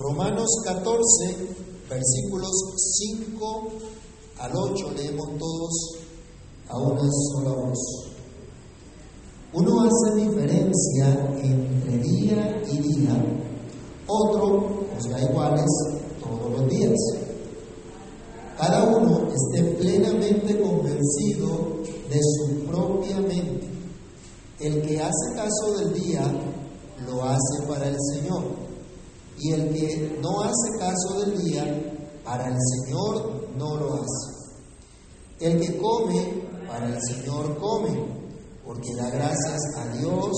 Romanos 14, versículos 5 al 8, leemos todos a una sola voz. Uno hace diferencia entre día y día, otro os da iguales todos los días. Cada uno esté plenamente convencido de su propia mente. El que hace caso del día, lo hace para el Señor y el que no hace caso del día, para el Señor no lo hace. El que come, para el Señor come, porque da gracias a Dios,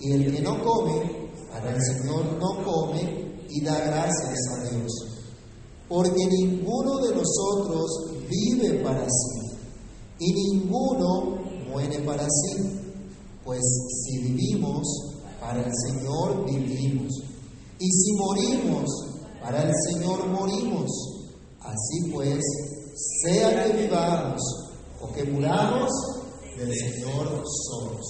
y el que no come, para el Señor no come y da gracias a Dios. Porque ninguno de nosotros vive para sí, y ninguno muere para sí, pues si vivimos, para el Señor vivimos. Y si morimos, para el Señor morimos. Así pues, sea que vivamos o que muramos, del Señor somos.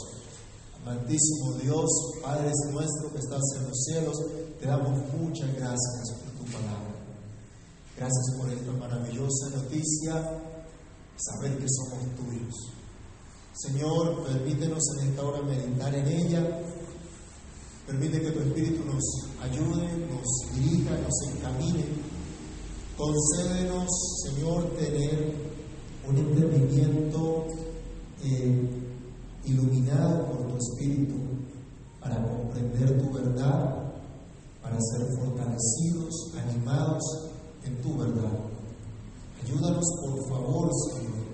Amantísimo Dios, Padre nuestro que estás en los cielos, te damos muchas gracias por tu palabra. Gracias por esta maravillosa noticia, saber que somos tuyos. Señor, permítenos en esta hora meditar en ella Permite que tu nos ayude, nos dirija, nos encamine. Concédenos, Señor, tener un entendimiento eh, iluminado por tu Espíritu para comprender tu verdad, para ser fortalecidos, animados en tu verdad. Ayúdanos, por favor, Señor,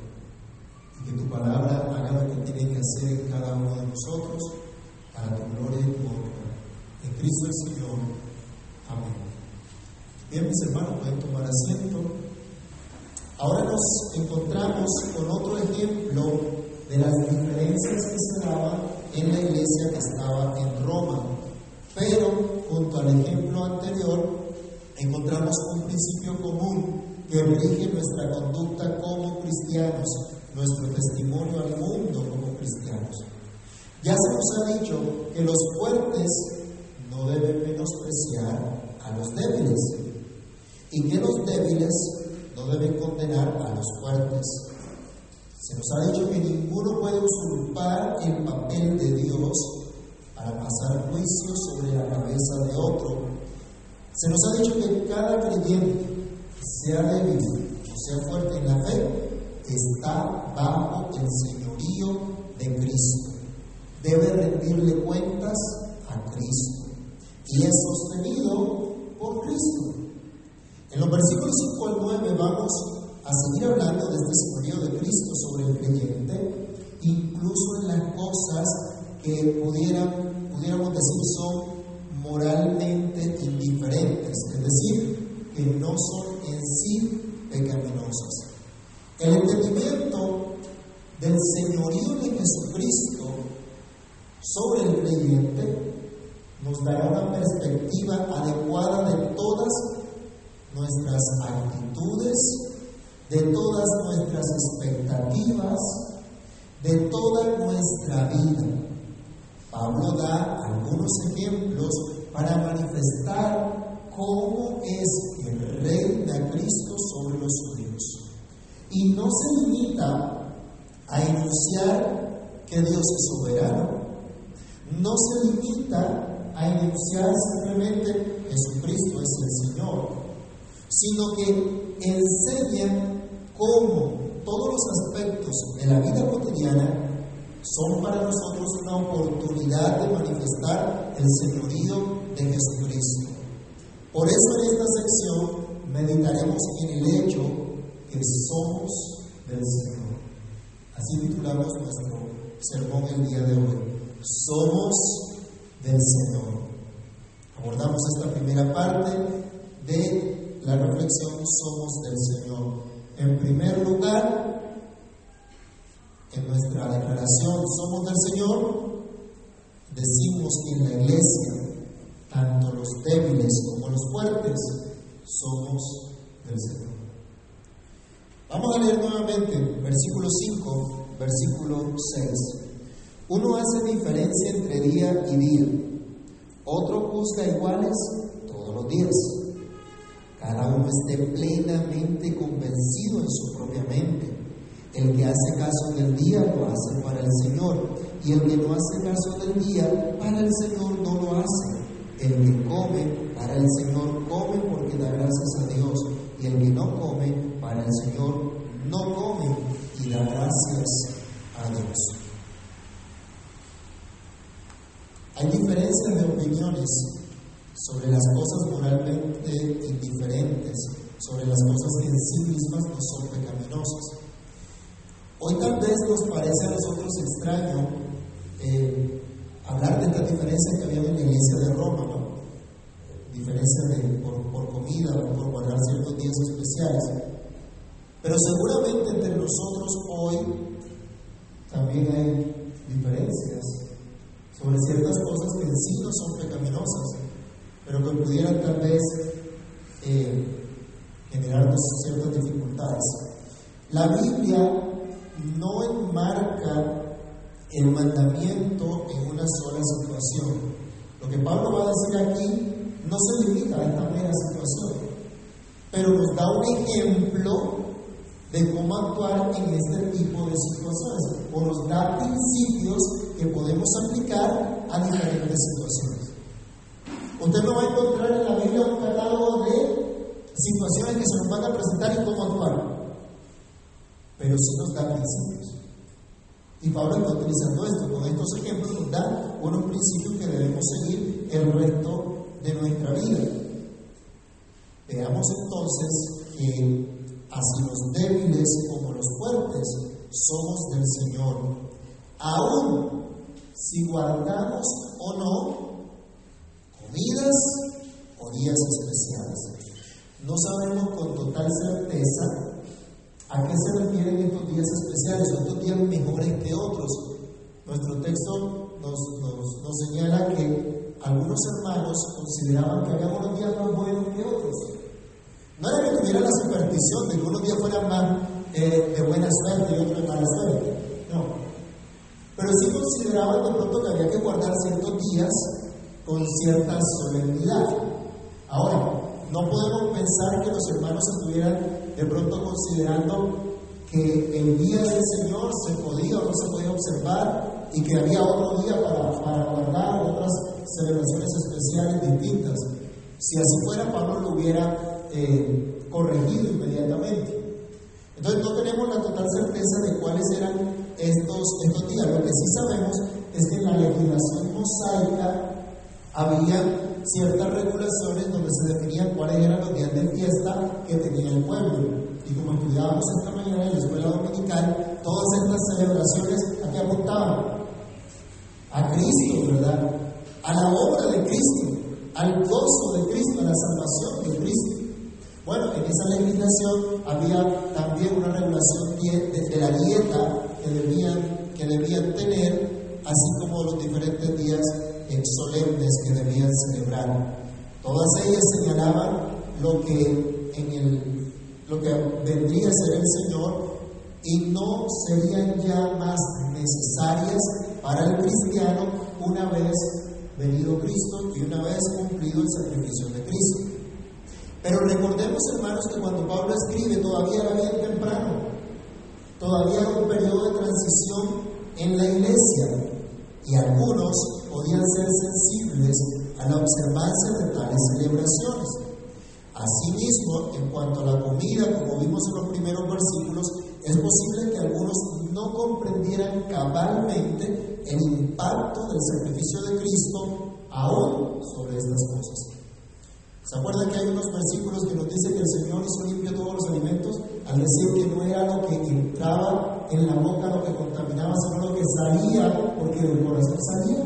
y que tu palabra haga lo que tiene que hacer en cada uno de nosotros para tu gloria y tu honra. En Cristo el Señor. Amén. Bien, mis hermanos, pueden tomar asiento. Ahora nos encontramos con otro ejemplo de las diferencias que se daban en la iglesia que estaba en Roma. Pero, junto al ejemplo anterior, encontramos un principio común que rige nuestra conducta como cristianos, nuestro testimonio al mundo como cristianos. Ya se nos ha dicho que los fuertes no deben menospreciar a los débiles y que los débiles no deben condenar a los fuertes. Se nos ha dicho que ninguno puede usurpar el papel de Dios para pasar juicio sobre la cabeza de otro. Se nos ha dicho que cada creyente, sea débil o sea fuerte en la fe, está bajo el señorío de Cristo. Debe rendirle cuentas a Cristo y es sostenido por Cristo. En los versículos 5 al 9 vamos a seguir hablando de este señorío de Cristo sobre el creyente, incluso en las cosas que pudieran, pudiéramos decir son moralmente indiferentes, es decir, que no son en sí pecaminosas. El entendimiento del señorío de Jesucristo sobre el creyente nos dará una perspectiva adecuada de todas nuestras actitudes, de todas nuestras expectativas, de toda nuestra vida. Pablo da algunos ejemplos para manifestar cómo es que reina Cristo sobre los suyos. Y no se limita a enunciar que Dios es soberano, no se limita a enunciar simplemente Jesucristo es el Señor, sino que enseña cómo todos los aspectos de la vida cotidiana son para nosotros una oportunidad de manifestar el señorío de Jesucristo. Por eso en esta sección meditaremos en el hecho que somos del Señor. Así titulamos nuestro sermón el día de hoy. Somos del Señor. Abordamos esta primera parte de la reflexión Somos del Señor. En primer lugar, en nuestra declaración Somos del Señor, decimos que en la iglesia, tanto los débiles como los fuertes, somos del Señor. Vamos a leer nuevamente versículo 5, versículo 6. Uno hace diferencia entre día y día, otro juzga iguales todos los días. esté plenamente convencido en su propia mente. El que hace caso del día lo hace para el Señor, y el que no hace caso del día para el Señor no lo hace. El que come para el Señor come porque da gracias a Dios, y el que no come para el Señor no come y da gracias a Dios. Hay diferencias de opiniones sobre las cosas moralmente indiferentes, sobre las cosas que en sí mismas no son pecaminosas. Hoy tal vez nos parece a nosotros extraño eh, hablar de estas diferencias que había en la iglesia de Roma, ¿no? Diferencias de, por, por comida o por guardar ciertos días especiales. Pero seguramente entre nosotros hoy también hay diferencias sobre ciertas cosas que en sí no son pecaminosas, pero que pudieran tal vez eh, generarnos ciertas dificultades. La Biblia no enmarca el mandamiento en una sola situación. Lo que Pablo va a decir aquí no se limita a esta mera situación, pero nos da un ejemplo de cómo actuar en este tipo de situaciones, o nos da principios podemos aplicar a diferentes situaciones. Usted no va a encontrar en la Biblia un catálogo de situaciones que se nos van a presentar y cómo actuar, pero sí nos da principios. Y Pablo está utilizando esto, con estos ejemplos nos da unos principios que debemos seguir el resto de nuestra vida. Veamos entonces que así los débiles como los fuertes somos del Señor. Aún si guardamos o no comidas o días especiales. No sabemos con total certeza ¿A qué se refieren estos días especiales? ¿Estos días mejores que otros? Nuestro texto nos, señala que algunos hermanos consideraban que había unos días más buenos que otros. No era que tuviera la superstición de que unos días fueran más eh, de buena suerte y otros de mala suerte. No. Pero sí consideraban de pronto que había que guardar ciertos días con cierta solemnidad. Ahora, no podemos pensar que los hermanos estuvieran de pronto considerando que el día del Señor se podía o no se podía observar y que había otro día para, para guardar otras celebraciones especiales distintas. Si así fuera, Pablo lo hubiera eh, corregido inmediatamente. Entonces no tenemos la total certeza de cuáles eran estos, estos días. Lo que sí sabemos es que en la legislación mosaica había ciertas regulaciones donde se definían cuáles eran los días de fiesta que tenía el pueblo. Y como estudiábamos esta mañana en la escuela dominical, todas estas celebraciones a qué apuntaban? A Cristo, ¿verdad? A la obra de Cristo, al gozo de Cristo, a la salvación de Cristo. Bueno, en esa legislación había también una regulación de, la dieta que debían, que debían tener, así como los diferentes días solemnes que debían celebrar. Todas ellas señalaban lo que, en el, lo que vendría a ser el Señor y no serían ya más necesarias para el cristiano una vez venido Cristo y una vez cumplido el sacrificio de Cristo. Pero recordemos, hermanos, que cuando Pablo escribe todavía era bien temprano, todavía era un periodo de transición en la iglesia y algunos podían ser sensibles a la observancia de tales celebraciones. Asimismo, en cuanto a la comida, como vimos en los primeros versículos, es posible que algunos no comprendieran cabalmente el impacto del sacrificio de Cristo aún sobre estas cosas. ¿Se acuerdan que hay unos versículos que nos dicen que el Señor hizo limpio todos los alimentos? Al decir que no era lo que entraba en la boca lo que contaminaba, sino lo que salía, porque del corazón salía.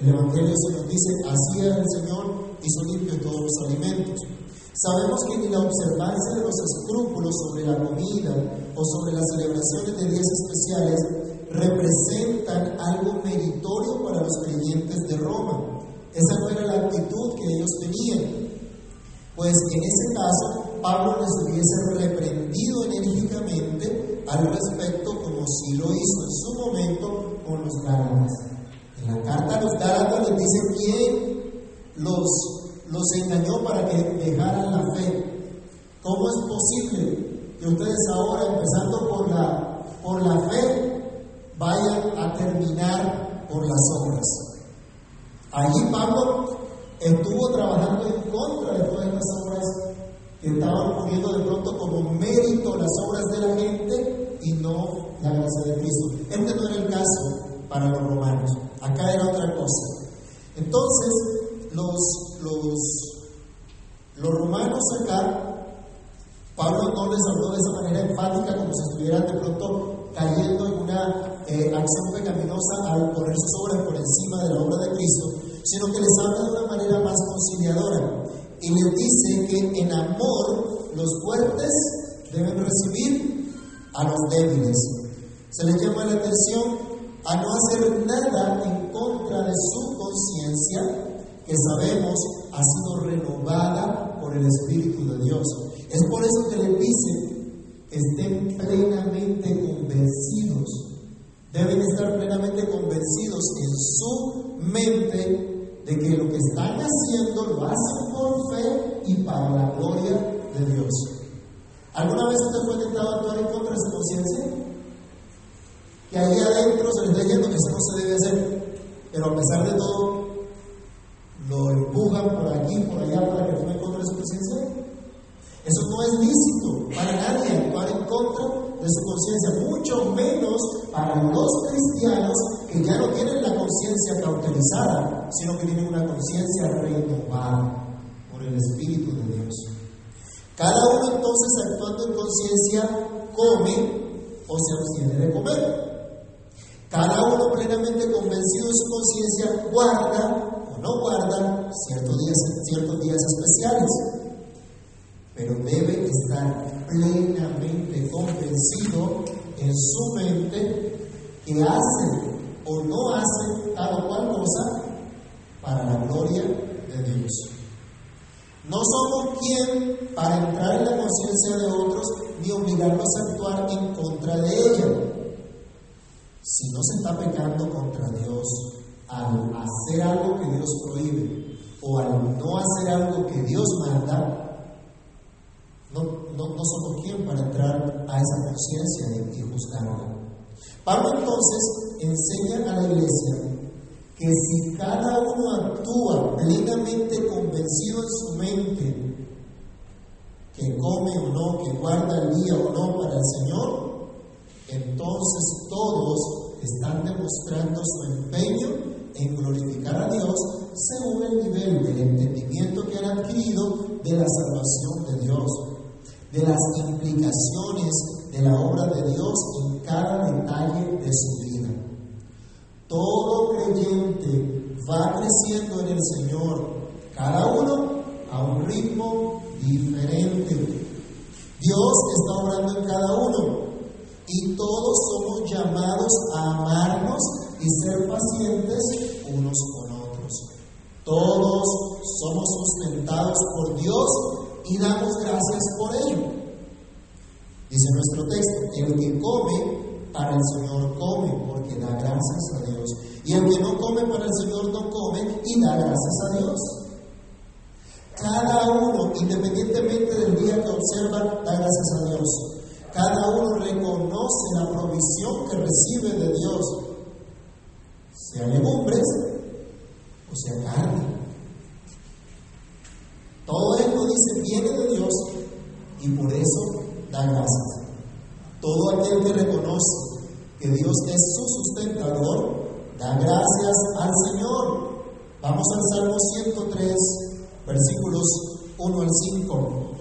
El Evangelio se nos dice, así era el Señor, hizo limpio todos los alimentos. Sabemos que ni la observancia de los escrúpulos sobre la comida o sobre las celebraciones de días especiales representan algo meritorio para los creyentes de Roma. Esa no era la actitud que ellos tenían. Pues en ese caso, Pablo les hubiese reprendido enérgicamente al respecto como si lo hizo en su momento con los Gálatas. En la carta a los Gálatas les dice quién los, los engañó para que dejaran la fe. ¿Cómo es posible que ustedes ahora, empezando por la, por la fe, vayan a terminar por las obras? Allí Pablo estuvo trabajando en contra de todas estas obras que estaban poniendo de pronto como mérito las obras de la gente y no la gracia de Cristo. Este no era el caso para los romanos, acá era otra cosa. Entonces, los, los, los romanos acá, Pablo no les habló de esa manera enfática como si estuvieran de pronto cayendo en una eh, acción pecaminosa al poner sus obras por encima de la obra de Cristo, sino que les habla de una manera más conciliadora y les dice que en amor los fuertes deben recibir a los débiles. Se les llama la atención a no hacer nada en contra de su conciencia, que sabemos ha sido renovada por el Espíritu de Dios. Es por eso que les dice que estén plenamente convencidos. Deben estar plenamente convencidos en su mente de que lo que están haciendo lo hacen por fe y para la gloria de Dios. ¿Alguna vez usted fue tentado a actuar en contra de su conciencia? Que ahí adentro se le está diciendo que eso no se debe hacer, pero a pesar de todo, lo empujan por aquí, por allá para que actúe en contra de su conciencia. Eso no es lícito para nadie actuar en contra de su conciencia, mucho menos para los cristianos que ya no tienen la conciencia cauterizada, sino que tienen una conciencia renovada por el Espíritu de Dios. Cada uno entonces actuando en conciencia come o se abstiene de comer. Cada uno plenamente convencido de su conciencia guarda o no guarda ciertos días, ciertos días especiales pero debe estar plenamente convencido en su mente que hace o no hace tal o cual cosa para la gloria de Dios. No somos quien para entrar en la conciencia de otros ni obligarlos a actuar en contra de ella. Si no se está pecando contra Dios al hacer algo que Dios prohíbe o al no hacer algo que Dios manda, no, no, somos quien para entrar a esa conciencia y juzgarla. Pablo entonces enseña a la iglesia que si cada uno actúa plenamente convencido en su mente que come o no, que guarda el día o no para el Señor, entonces todos están demostrando su empeño en glorificar a Dios según el nivel del entendimiento que han adquirido de la salvación de Dios de las implicaciones de la obra de Dios en cada detalle de su vida. Todo creyente va creciendo en el Señor, cada uno a un ritmo diferente. Dios está obrando en cada uno y todos somos llamados a amarnos y ser pacientes unos con otros. Todos somos sustentados por Dios y damos gracias por ello. Dice nuestro texto, el que come para el Señor come porque da gracias a Dios. Y el que no come para el Señor no come y da gracias a Dios. Cada uno, independientemente del día que observa, da gracias a Dios. Cada uno reconoce la provisión que recibe de Dios, sea legumbres o sea carne. Todo esto dice viene de Dios y por eso da gracias. Todo aquel que reconoce que Dios es su sustentador, da gracias al Señor. Vamos al Salmo 103, versículos 1 al 5.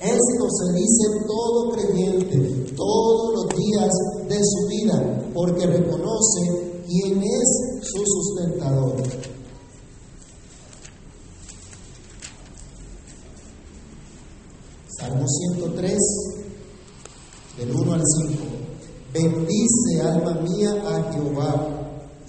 Esto se dice todo creyente todos los días de su vida, porque reconoce quién es su sustentador. Salmo 103, del 1 al 5. Bendice, alma mía, a Jehová,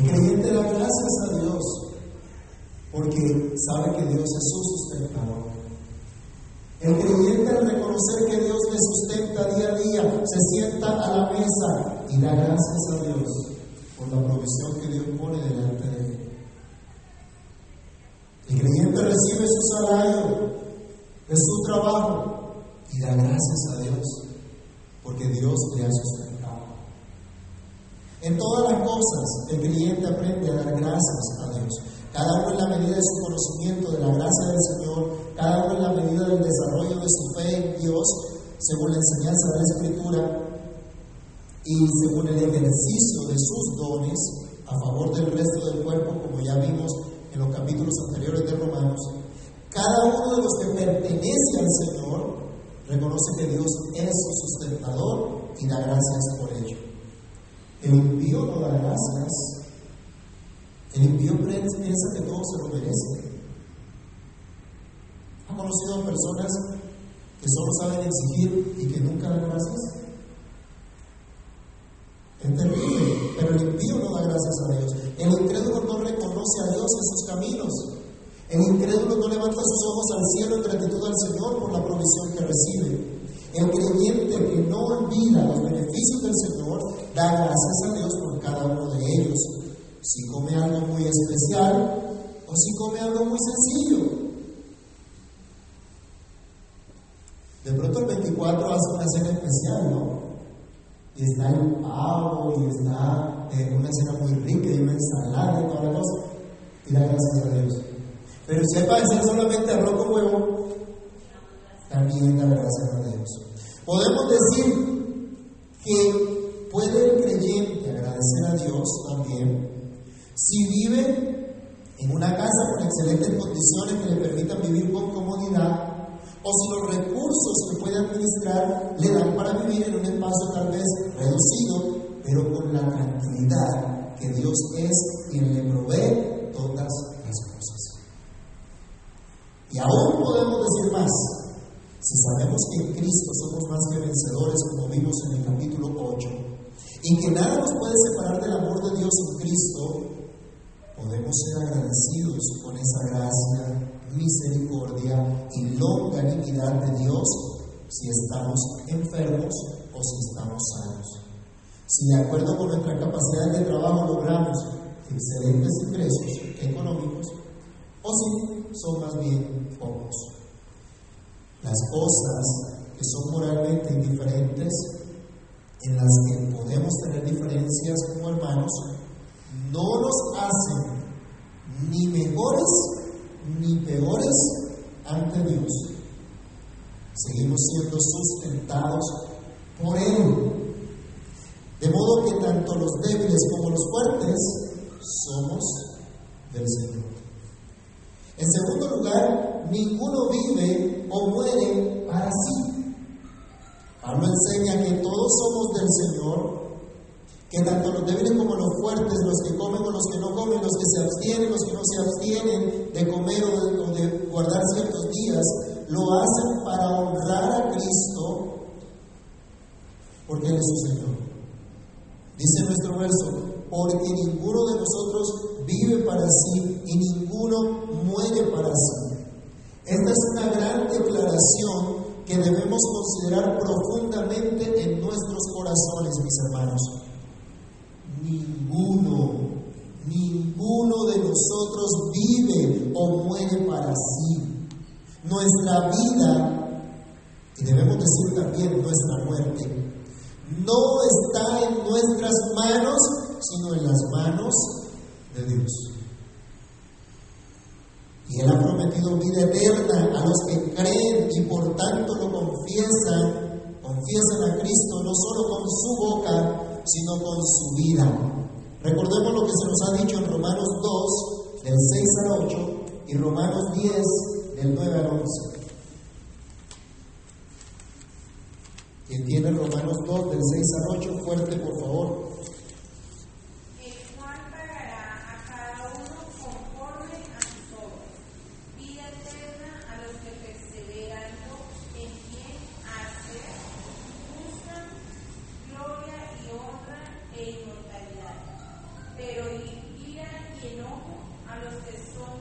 El creyente da gracias a Dios porque sabe que Dios es su sustentador. El creyente al reconocer que Dios le sustenta día a día, se sienta a la mesa y da gracias a Dios por la provisión que Dios pone delante de él. El creyente recibe su salario de su trabajo y da gracias a Dios porque Dios le ha sustentado. En todas las cosas el creyente aprende a dar gracias a Dios. Cada uno en la medida de su conocimiento de la gracia del Señor, cada uno en la medida del desarrollo de su fe en Dios, según la enseñanza de la Escritura y según el ejercicio de sus dones a favor del resto del cuerpo, como ya vimos en los capítulos anteriores de Romanos, cada uno de los que pertenece al Señor reconoce que Dios es su sustentador y da gracias por ello. El impío no da gracias. El impío piensa que todo se lo merece. ¿Ha conocido a personas que solo saben exigir y que nunca dan gracias? Es terrible, pero el impío no da gracias a Dios. El incrédulo no reconoce a Dios en sus caminos. El incrédulo no levanta sus ojos al cielo en gratitud al Señor por la provisión que recibe. El creyente que no olvida los beneficios del Señor da gracias a Dios por cada uno de ellos. Si come algo muy especial o si come algo muy sencillo. De pronto el 24 hace una cena especial, ¿no? y está el pavo, y está eh, una cena muy rica, y una ensalada y toda la cosa, y da gracias a Dios. Pero para hacer solamente arroz con huevo, también da gracias a Dios. Podemos decir que puede el creyente agradecer a Dios también si vive en una casa con excelentes condiciones que le permitan vivir con comodidad o si los recursos que puede administrar le dan para vivir en un espacio tal vez reducido, pero con la tranquilidad que Dios es quien le provee todas las cosas. Y aún podemos decir más, si sabemos que en Cristo somos más que vencedores, como vimos en el capítulo 8, y que nada nos puede separar del amor de Dios en Cristo, podemos ser agradecidos con esa gracia misericordia y longanimidad de Dios si estamos enfermos o si estamos sanos. Si de acuerdo con nuestra capacidad de trabajo logramos excelentes ingresos económicos o si son más bien pocos. Las cosas que son moralmente indiferentes, en las que podemos tener diferencias como hermanos, no nos hacen ni mejores ni peores ante Dios. Seguimos siendo sustentados por Él. De modo que tanto los débiles como los fuertes somos del Señor. En segundo lugar, ninguno vive o muere para sí. Pablo enseña que todos somos del Señor que tanto los débiles como los fuertes, los que comen o los que no comen, los que se abstienen, los que no se abstienen de comer o de, guardar ciertos días, lo hacen para honrar a Cristo, porque Él es su Señor. Dice nuestro verso, porque ninguno de nosotros vive para sí y ninguno muere para sí. Esta es una gran declaración que debemos considerar profundamente en nuestros corazones, mis hermanos ninguno, ninguno de nosotros vive o muere para sí. Nuestra vida, y debemos decir también nuestra muerte, no está en nuestras manos, sino en las manos de Dios. Y Él ha prometido vida eterna a los que creen y por tanto lo confiesan, confiesan a Cristo no solo con su boca, sino con su vida. Recordemos lo que se nos ha dicho en Romanos 2, del 6 al 8, y Romanos 10, del 9 al 11. Quien tiene Romanos 2, del 6 al 8, fuerte, por favor.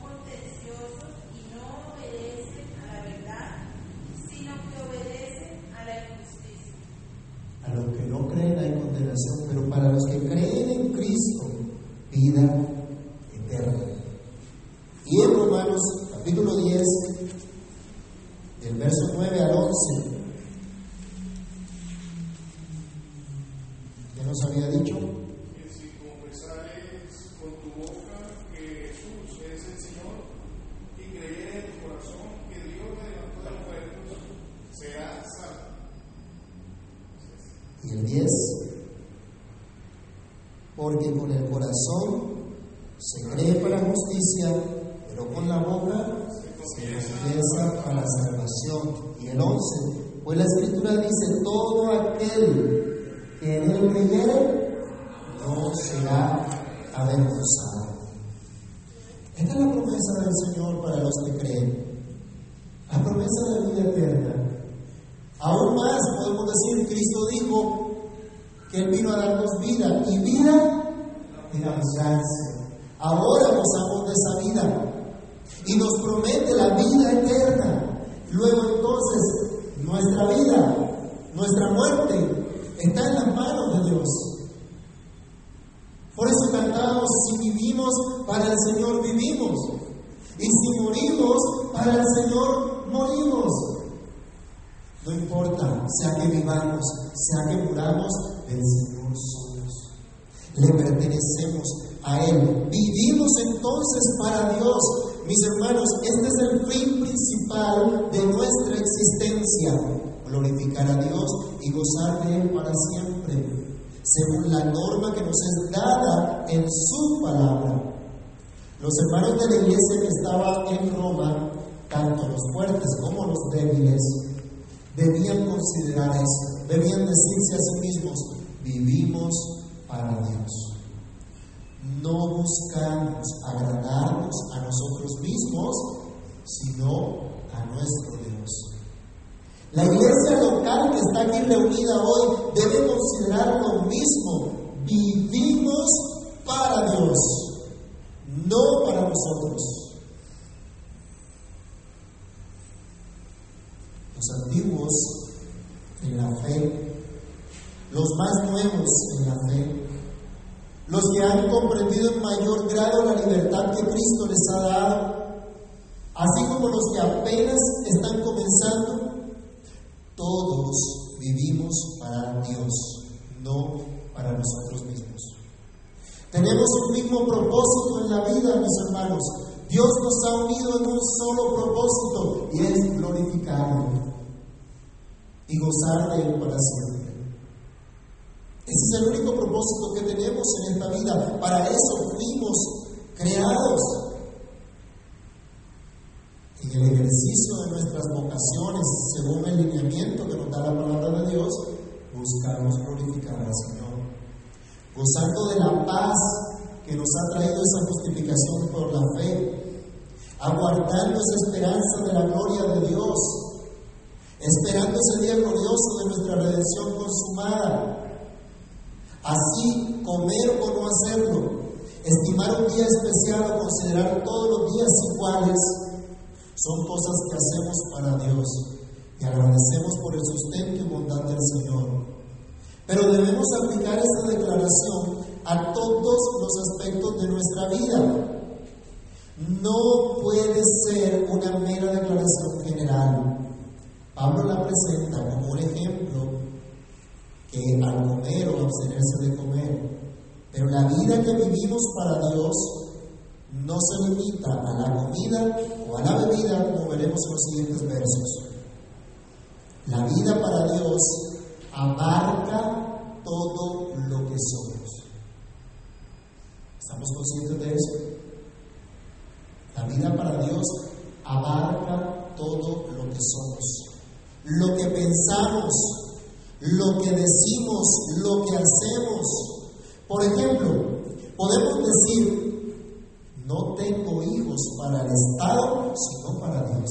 contenciosos Si vivimos, para el Señor vivimos. Y si morimos, para el Señor morimos. No importa, sea que vivamos, sea que muramos, del Señor somos. Le pertenecemos a Él. Vivimos entonces para Dios. Mis hermanos, este es el fin principal de nuestra existencia. Glorificar a Dios y gozar de Él para siempre, según la norma que nos es dada en su palabra. Los hermanos de la iglesia que estaban en Roma, tanto los fuertes como los débiles, debían considerar eso, debían decirse a sí mismos, vivimos para Dios. No buscamos agradarnos a nosotros mismos, sino a nuestro Dios. La iglesia local que está aquí reunida hoy debe considerar lo mismo. Vivimos para Dios, no para nosotros. Los antiguos en la fe, los más nuevos en la fe, los que han comprendido en mayor grado la libertad que Cristo les ha dado, así como los que apenas están comenzando, todos vivimos para Dios, no para nosotros mismos. Tenemos un mismo propósito en la vida, mis hermanos. Dios nos ha unido en un solo propósito y es glorificarlo y gozar de Él para siempre. Ese es el único propósito que tenemos en esta vida. Para eso fuimos creados. El ejercicio de nuestras vocaciones, según el lineamiento que nos da la palabra de Dios, buscamos glorificar al Señor. Gozando de la paz que nos ha traído esa justificación por la fe, aguardando esa esperanza de la gloria de Dios, esperando ese día glorioso de nuestra redención consumada. Así, comer o no hacerlo, estimar un día especial o considerar todos los días iguales, son cosas que hacemos para Dios y agradecemos por el sustento y bondad del Señor. Pero debemos aplicar esta declaración a todos los aspectos de nuestra vida. No puede ser una mera declaración general. Pablo la presenta como un ejemplo que al comer o abstenerse de comer. Pero la vida que vivimos para Dios no se limita a la comida o a la bebida, como veremos en los siguientes versos. La vida para Dios abarca todo lo que somos. ¿Estamos conscientes de eso? La vida para Dios abarca todo lo que somos. Lo que pensamos, lo que decimos, lo que hacemos. Por ejemplo, podemos decir, no tengo hijos para el Estado, sino para Dios.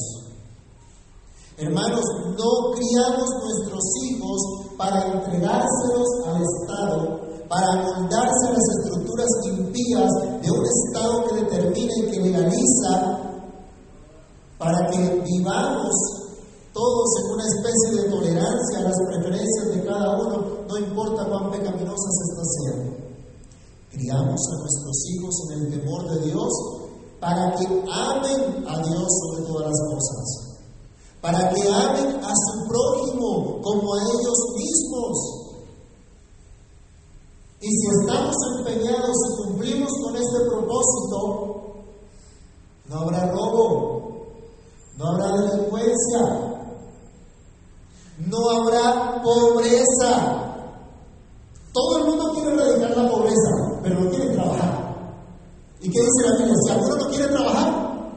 Hermanos, no criamos nuestros hijos para entregárselos al Estado, para amoldarse a las estructuras impías de un Estado que determina y que legaliza, para que vivamos todos en una especie de tolerancia a las preferencias de cada uno, no importa cuán pecaminosas estas sean. Criamos a nuestros hijos en el temor de Dios para que amen a Dios sobre todas las cosas. para que amen a su prójimo como a ellos mismos. Y si estamos empeñados y cumplimos con este propósito, no habrá robo, no habrá delincuencia, no habrá pobreza. Todo el mundo quiere erradicar la pobreza, pero no quiere trabajar. ¿Y qué dice la Biblia? Si alguno no quiere trabajar,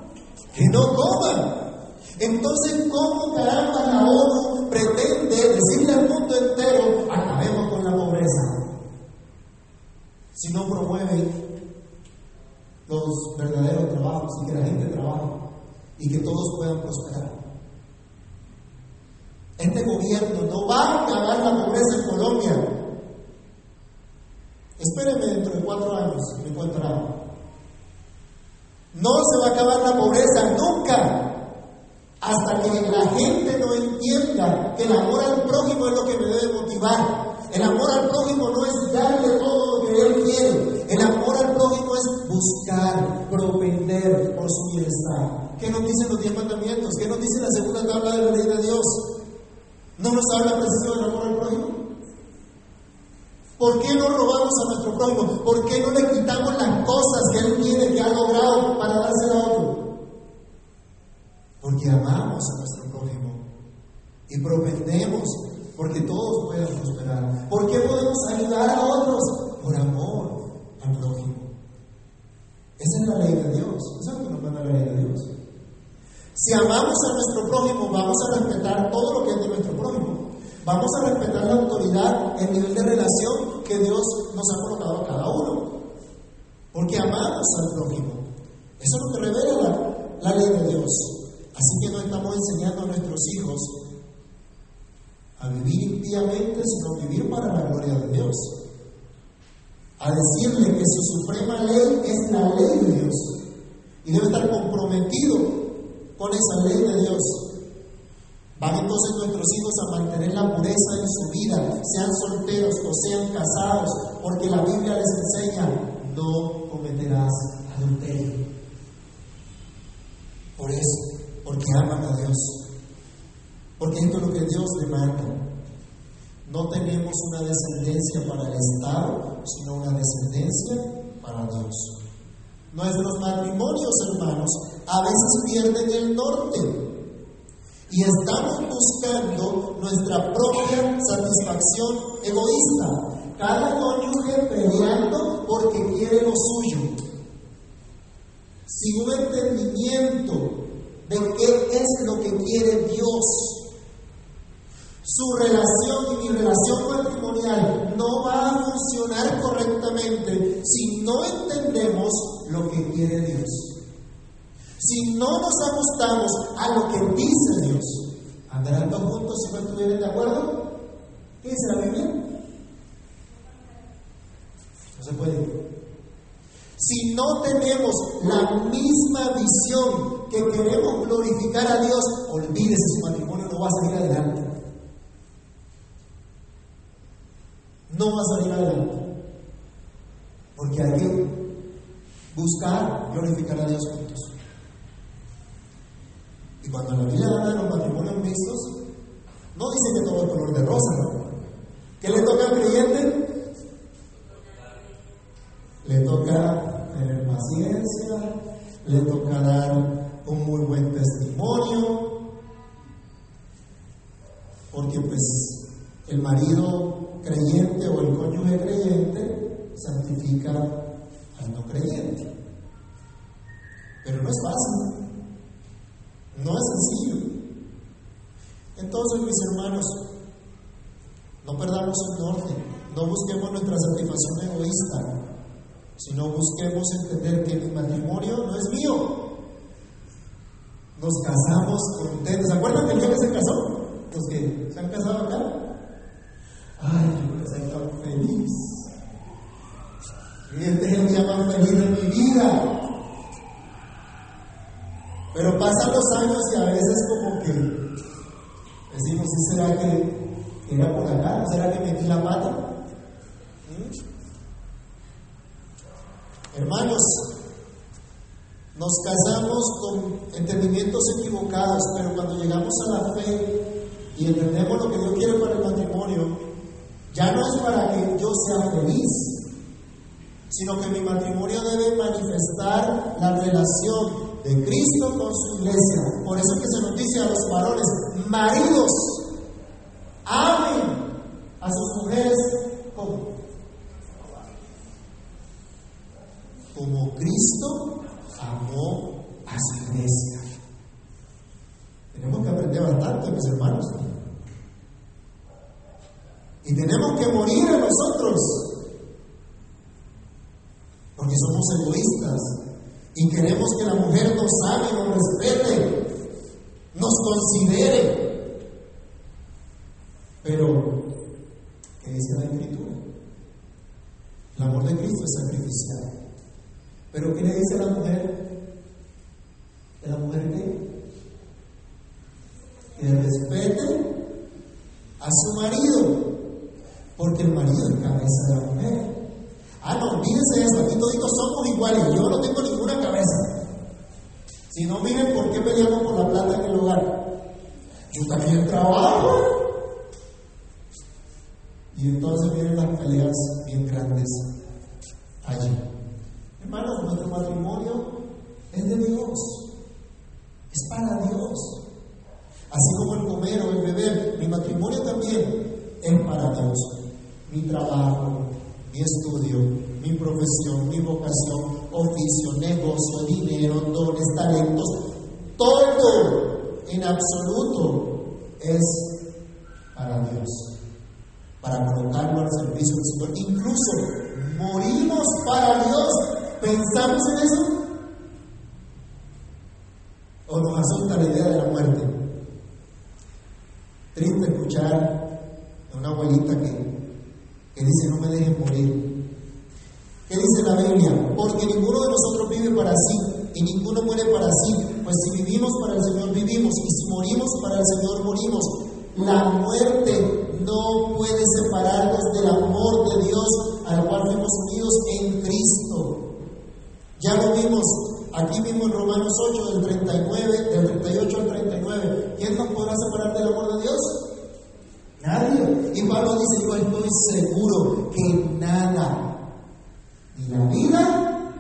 que no coman. Entonces, ¿cómo caramba la ONU pretende decirle al mundo entero, acabemos con la pobreza? Si no promueve los verdaderos trabajos y que la gente trabaje y que todos puedan prosperar. Bienestar. ¿Qué nos dicen los diez mandamientos? ¿Qué nos dice la segunda tabla de la ley de Dios? ¿No nos habla preciso del amor al prójimo? ¿Por qué no robamos a nuestro prójimo? ¿Por qué no le quitamos las cosas que él tiene, que ha logrado para dársela a otro? porque amamos a nuestro prójimo y propendemos porque todos puedan prosperar. ¿Por qué podemos ayudar a otros? Por amor al prójimo. Esa es la ley de Dios. Esa es lo que nos manda la ley de Dios. Si amamos a nuestro prójimo, vamos a respetar todo lo que es de nuestro prójimo. Vamos a respetar la autoridad, el nivel de relación que Dios nos ha colocado a cada uno. Porque amamos al Eso es lo que revela la, la ley de Dios. Así que no estamos enseñando a nuestros hijos a vivir impíamente, sino a vivir para la gloria de Dios. A decirle que su suprema ley es la ley de Dios y debe estar comprometido con esa ley de Dios. Van entonces nuestros hijos a mantener la pureza en su vida, sean solteros o sean casados, porque la Biblia les enseña, no cometerás Por eso, porque aman a Dios. Porque esto es lo que Dios demanda. No tenemos una descendencia para el Estado, sino una descendencia para Dios. Nuestros matrimonios, hermanos, a veces pierden el norte y estamos buscando nuestra propia satisfacción egoísta. Cada cónyuge peleando porque quiere lo suyo. Sin un entendimiento de qué es lo que quiere Dios. Su relación y mi relación matrimonial no va a funcionar correctamente si no entendemos lo que quiere Dios. Si no nos ajustamos a lo que dice Dios, ¿andarán dos juntos si no estuvieran de acuerdo? ¿Qué dice la Biblia? No se puede. Si no tenemos la misma visión que queremos glorificar a Dios, olvídese su matrimonio, no va a salir adelante. No va a salir adelante. Porque hay que buscar glorificar a Dios juntos. Y cuando la Biblia habla de los matrimonios mixtos, no dice que todo es color de rosa. ¿Qué le toca al creyente? Le toca tener paciencia, le toca dar un muy buen testimonio, porque pues el marido creyente o el cónyuge creyente santifica al no creyente. Pero no es fácil, no es sencillo. Entonces, mis hermanos, no perdamos el norte, no busquemos nuestra satisfacción egoísta, si no busquemos entender que mi matrimonio no es mío. Nos casamos contentos. ¿Se acuerdan del día que se casó? Los que se han casado acá. Ay, yo me casé tan feliz. Y este es el día más feliz de mi vida. Pero pasan los años y a veces como que decimos, ¿sí será que era ¿Será que metí la pata? ¿Mm? Hermanos, Nos casamos con entendimientos equivocados, pero cuando llegamos a la fe y entendemos lo que Dios quiere para el matrimonio, ya no es para que yo sea feliz, sino que mi matrimonio debe manifestar la relación de Cristo con su iglesia. Por eso que se nos dice a los varones, maridos, a sus mujeres como, como Cristo amó a su iglesia. Tenemos que aprender bastante, mis hermanos. Y tenemos que morir a nosotros, porque somos egoístas y queremos que la mujer nos ame, nos respete, nos considere. Pero, ¿qué dice la Escritura? El amor de Cristo es sacrificial. Pero ¿qué le dice a la mujer? ¿De la mujer qué? Que respete a su marido, porque el marido es cabeza de la mujer. Ah, no, olvídense eso, aquí todos somos iguales, yo no tengo ninguna cabeza. Si no, miren por qué peleamos por la plata en el hogar. Yo también trabajo. Y entonces vienen las peleas bien grandes allí. Hermanos, nuestro matrimonio es de Dios, es para Dios. Así como el comer o el beber, mi matrimonio también es para Dios. Mi trabajo, mi estudio, mi profesión, mi vocación, oficio, negocio, dinero, dones, talentos, todo en absoluto es para Dios, para colocarlo al servicio del Señor. Incluso morimos para Dios. ¿Pensamos en eso? ¿O nos asusta la idea de la muerte? Triste escuchar a una abuelita que que dice no me dejen morir. ¿Qué dice la Biblia? Porque ninguno de nosotros vive para sí y ninguno muere para sí. Pues si vivimos para el Señor vivimos y si morimos para el Señor morimos. La muerte no puede separarnos del amor de Dios al cual fuimos unidos en Cristo. Ya lo vimos aquí mismo en Romanos 8, del 39, del 38 al 39. ¿Quién nos podrá separar del amor de Dios? Nadie. Y Pablo dice, yo estoy seguro que nada, ni la vida,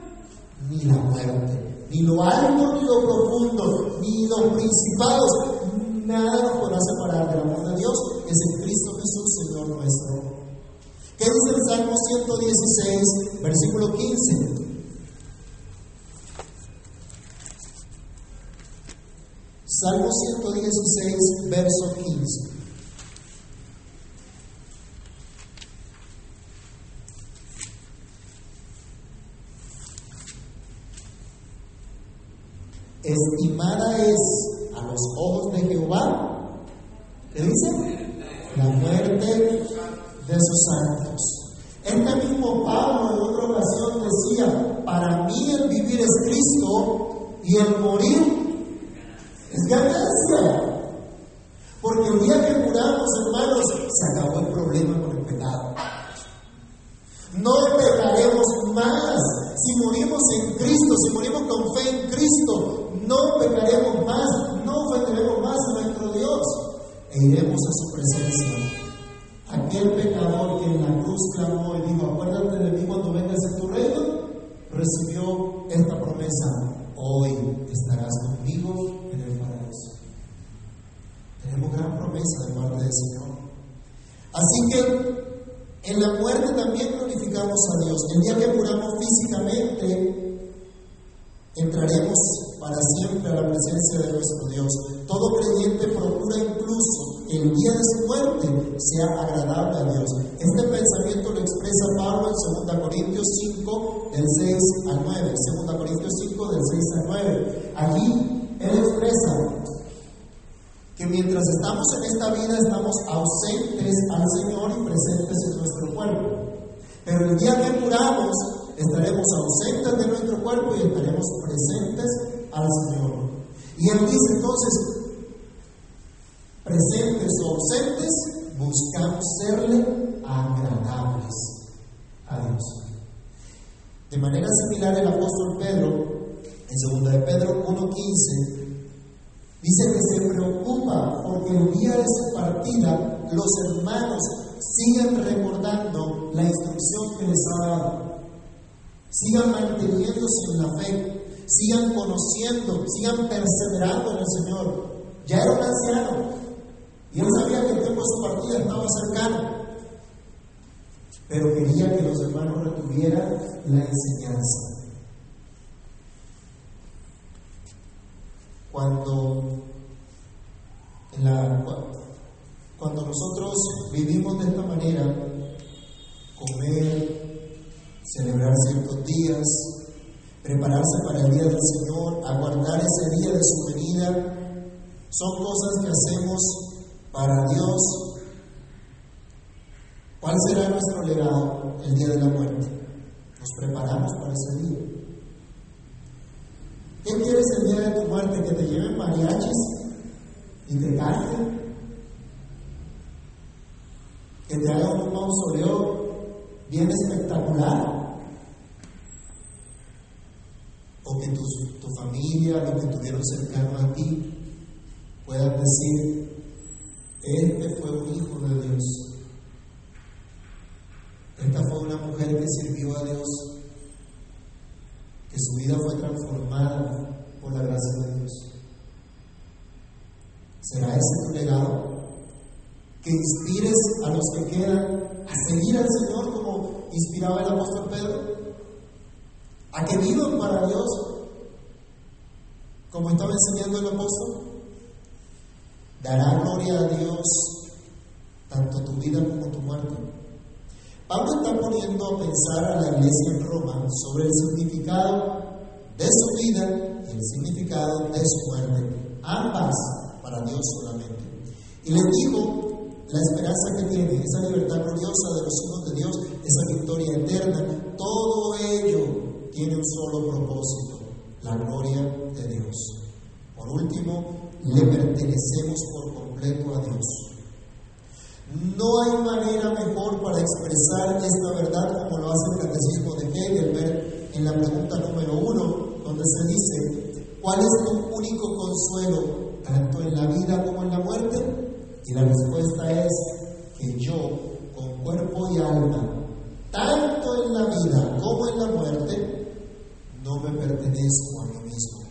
ni la muerte, ni lo alto, ni lo profundo, ni los principados, nada nos podrá separar del amor de Dios, es en Cristo Jesús, Señor nuestro. ¿Qué dice el Salmo 116, versículo 15? Salmo 116, verso 15. Estimada es a los ojos de Jehová, ¿qué dice? La muerte de sus santos. Este mismo Pablo en otra ocasión decía, para mí el vivir es Cristo y el morir es ganancia. Porque el día que muramos, hermanos, se acabó el problema con el pecado. No pecaremos más. Si morimos en Cristo, si morimos con fe en Cristo, no pecaremos más, no ofenderemos más a nuestro Dios e iremos a su presencia. Aquel pecador que en la cruz clamó y dijo, acuérdate de mí cuando vengas en tu reino, recibió esta promesa, hoy estarás conmigo en el paraíso. Tenemos gran promesa de parte del Señor. Así que en la muerte también glorificamos a Dios. El día que muramos físicamente, entraremos para siempre a la presencia de nuestro Dios. Todo creyente procura incluso el día de su muerte sea agradable a Dios. Este pensamiento lo expresa Pablo en 2 Corintios 5, del 6 al 9. 2 Corintios 5, del 6 al 9. Allí él expresa que mientras estamos en esta vida estamos ausentes al Señor y presentes en nuestro cuerpo. Pero el día que muramos estaremos ausentes de nuestro cuerpo y estaremos presentes al Señor. Y Él dice entonces, presentes o ausentes, buscamos serle agradables a Dios. De manera similar, el apóstol Pedro En 2 de Pedro 1.15 dice que se preocupa porque el día de su partida los hermanos sigan recordando la instrucción que les ha dado, sigan manteniéndose en la fe, sigan conociendo, sigan perseverando en el Señor. Ya era un anciano y él sabía que el tiempo de su partida estaba cercano, pero quería que los hermanos retuvieran la enseñanza. Cuando, cuando nosotros vivimos de esta manera, comer, celebrar ciertos días, prepararse para el día del Señor, aguardar ese día de su venida, son cosas que hacemos para Dios. ¿Cuál será nuestro legado el día de la muerte? Nos preparamos para ese día. ¿Qué quieres el día de tu muerte? ¿Que te lleven mariachis y te canten? ¿Que te hagan un mausoleo bien espectacular? ¿O que tu, familia, lo que tuvieron cercano a ti, puedan decir, este fue un hijo de Dios. Esta fue una mujer que sirvió a Dios, que su vida fue transformada por la gracia de Dios. ¿Será ese tu legado? Que inspires a los que quedan a seguir al Señor como inspiraba el apóstol Pedro. A que vivan para Dios como estaba enseñando el apóstol. Dará gloria a Dios tanto tu vida como tu muerte. Pablo está poniendo a pensar a la iglesia en Roma sobre el significado de su vida y el significado de su muerte, ambas para Dios solamente. Y les dijo la esperanza que tiene, esa libertad gloriosa de los hijos de Dios, esa victoria eterna, todo ello tiene un solo propósito, la gloria de Dios. Por último, le pertenecemos por completo a Dios. No hay manera mejor para expresar esta verdad como lo hace el Catecismo de Hegel en la pregunta número uno, donde se dice, ¿cuál es tu único consuelo, tanto en la vida como en la muerte? Y la respuesta es que yo, con cuerpo y alma, tanto en la vida como en la muerte, no me pertenezco a mí mismo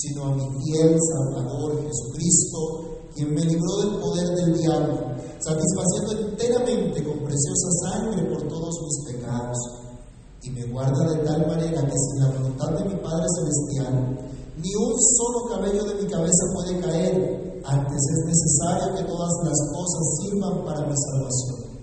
sino a mi fiel Salvador Jesucristo, quien me libró del poder del diablo, satisfaciendo enteramente con preciosa sangre por todos mis pecados, y me guarda de tal manera que sin la voluntad de mi Padre Celestial, ni un solo cabello de mi cabeza puede caer, antes es necesario que todas las cosas sirvan para mi salvación.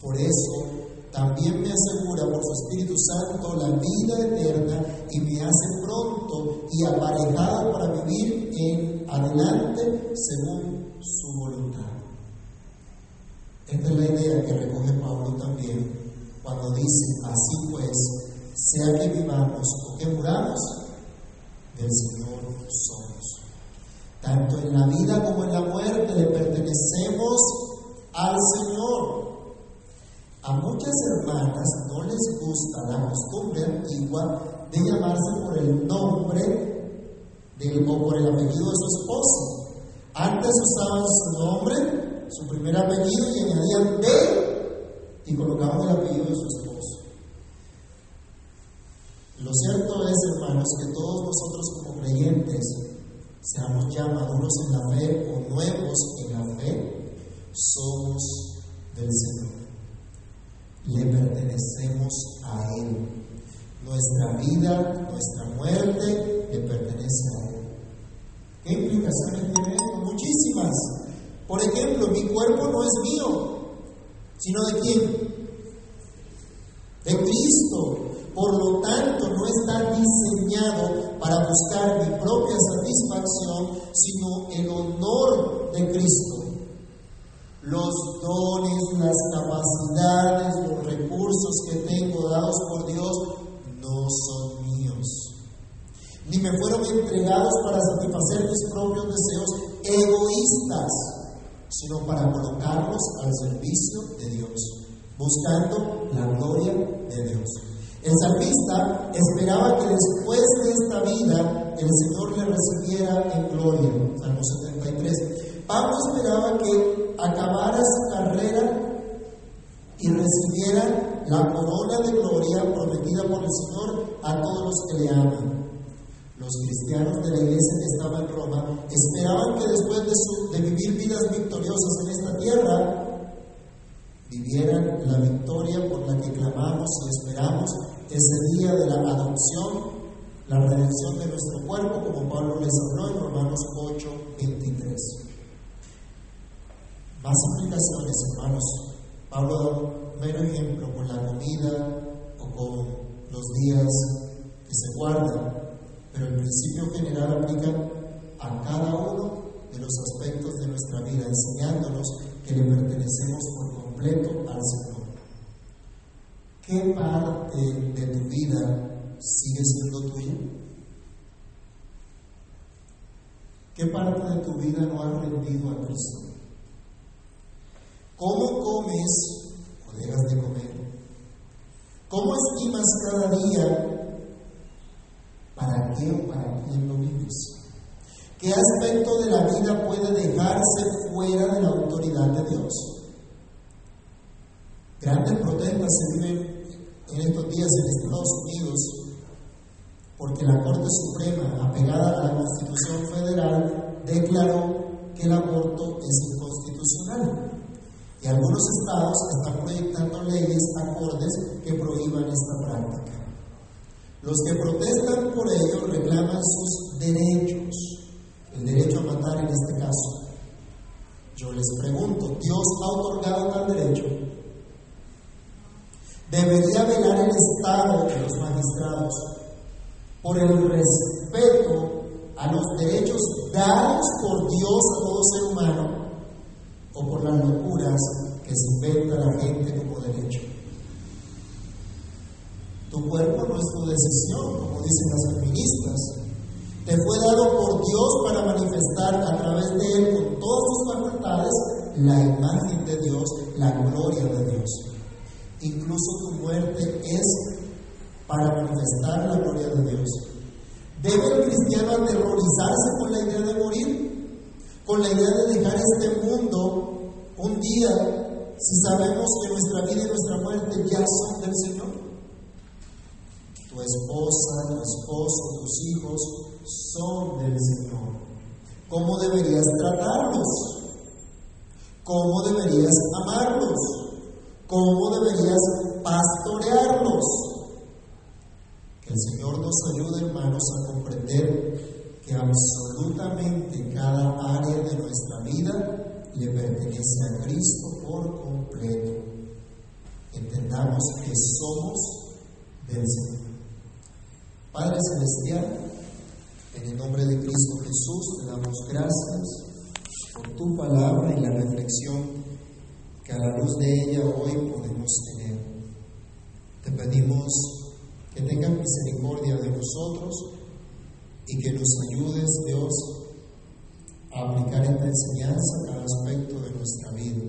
Por eso, también me asegura por su Espíritu Santo la vida eterna y me hace pronto y aparejado para vivir en adelante según su voluntad. Esta es la idea que recoge Pablo también cuando dice, así pues, sea que vivamos o que muramos, del Señor somos. Tanto en la vida como en la muerte le pertenecemos al Señor. Muchas hermanas no les gusta la costumbre antigua de llamarse por el nombre de, o por el apellido de su esposo. Antes usaban su nombre, su primer apellido y añadían de y colocaban el apellido de su esposo. Lo cierto es, hermanos, que todos nosotros como creyentes, seamos ya maduros en la fe o nuevos en la fe, somos del Señor le pertenecemos a Él. Nuestra vida, nuestra muerte le pertenece a Él. ¿Qué implicaciones tiene esto? Muchísimas. Por ejemplo, mi cuerpo no es mío, sino de quién? De Cristo. Por lo tanto, no está diseñado para buscar mi propia satisfacción, sino el honor de Cristo los dones, las capacidades, los recursos que tengo dados por Dios no son míos. Ni me fueron entregados para satisfacer mis propios deseos egoístas, sino para colocarlos al servicio de Dios, buscando la gloria de Dios. El salmista esperaba que después de esta vida el Señor le recibiera en gloria. Salmo 73. Pablo esperaba que acabara su carrera y recibiera la corona de gloria prometida por el Señor a todos los que le aman. Los cristianos de la iglesia que estaba en Roma esperaban que después de, de vivir vidas victoriosas en esta tierra, vivieran la victoria por la que clamamos y esperamos ese día de la adopción, la redención de nuestro cuerpo, como Pablo les habló en Romanos 8, 23. Más explicaciones, hermanos. Pablo da un ejemplo con la comida o con los días que se guardan pero el principio general aplica a cada uno de los aspectos de nuestra vida, enseñándonos que le pertenecemos por completo al Señor. ¿Qué parte de tu vida sigue siendo tuya? ¿Qué parte de tu vida no has rendido a Cristo? ¿Cómo comes o dejas de comer? ¿Cómo estimas cada día ¿Para qué o para quién lo vives? ¿Qué aspecto de la vida puede dejarse fuera de la autoridad de Dios? Grandes protestas se viven en estos días en Estados Unidos porque la Corte Suprema, apegada a la Constitución Federal, declaró que el aborto es inconstitucional. Y algunos estados están proyectando leyes acordes que prohíban esta práctica. Los que protestan por ello reclaman sus derechos, el derecho a matar en este caso. Yo les pregunto, ¿Dios ha otorgado tal derecho? Debería velar el Estado de los magistrados por el respeto a los derechos dados por Dios a todo ser humano o por las locuras que se inventa la gente como derecho. Tu cuerpo no es tu decisión, como dicen las feministas. Te fue dado por Dios para manifestar a través de Él con todas sus facultades la imagen de Dios, la gloria de Dios. Incluso tu muerte es para manifestar la gloria de Dios. ¿Debe el cristiano aterrorizarse con la idea de morir? ¿Con la idea de dejar este mundo un día si sabemos que nuestra vida y nuestra muerte ya son del Señor? tu esposa, tu esposo, tus hijos son del Señor. ¿Cómo deberías tratarlos? ¿Cómo deberías amarlos? ¿Cómo deberías pastorearlos? Que el Señor nos ayude, hermanos, a comprender que absolutamente cada área de nuestra vida le pertenece a Cristo por completo. Entendamos que somos del Señor. En el nombre de Cristo Jesús te damos gracias por tu palabra y la reflexión que a la luz de ella hoy podemos tener. Te pedimos que tengas misericordia de nosotros y que nos ayudes, Dios, a aplicar esta enseñanza cada aspecto de nuestra vida.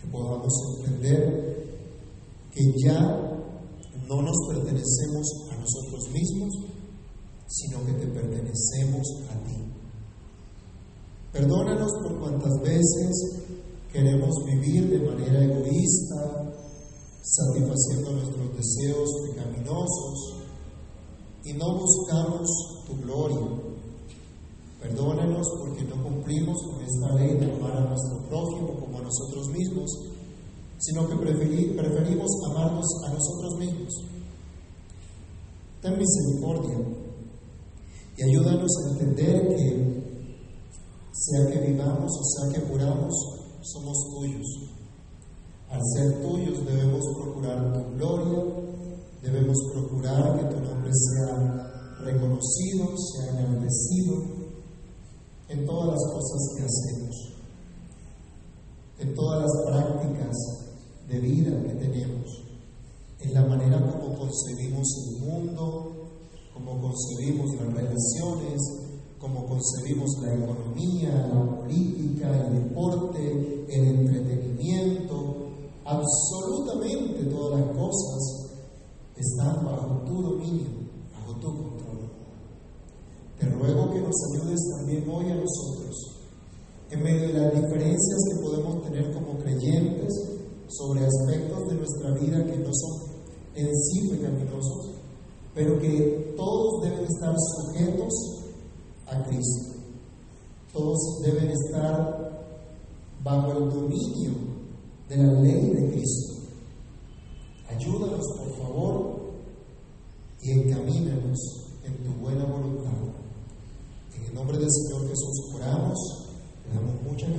Que podamos entender que ya no nos pertenecemos nosotros mismos, sino que te pertenecemos a ti. Perdónanos por cuantas veces queremos vivir de manera egoísta, satisfaciendo nuestros deseos pecaminosos y no buscamos tu gloria. Perdónanos porque no cumplimos con esta ley de amar a nuestro prójimo como a nosotros mismos sino que preferimos amarnos a nosotros mismos. Ten misericordia y ayúdanos a entender que sea que vivamos o sea que curamos, somos tuyos. Al ser tuyos debemos procurar tu gloria, debemos procurar que tu nombre sea reconocido, sea enaltecido en todas las cosas que hacemos, en todas las prácticas de vida que tenemos, en la manera como concebimos el mundo, como concebimos las relaciones, como concebimos la economía, la política, el deporte, el entretenimiento, absolutamente todas las cosas están bajo tu dominio, bajo tu control. Te ruego que nos ayudes también hoy a nosotros, en medio de las diferencias que podemos tener como creyentes sobre aspectos de nuestra vida que no son en sí pecaminosos, pero que todos deben estar sujetos a Cristo. Todos deben estar bajo el dominio de la ley de Cristo. Ayúdanos, por favor, y encamínanos en tu buena voluntad. En el nombre del Señor Jesús oramos, le damos muchas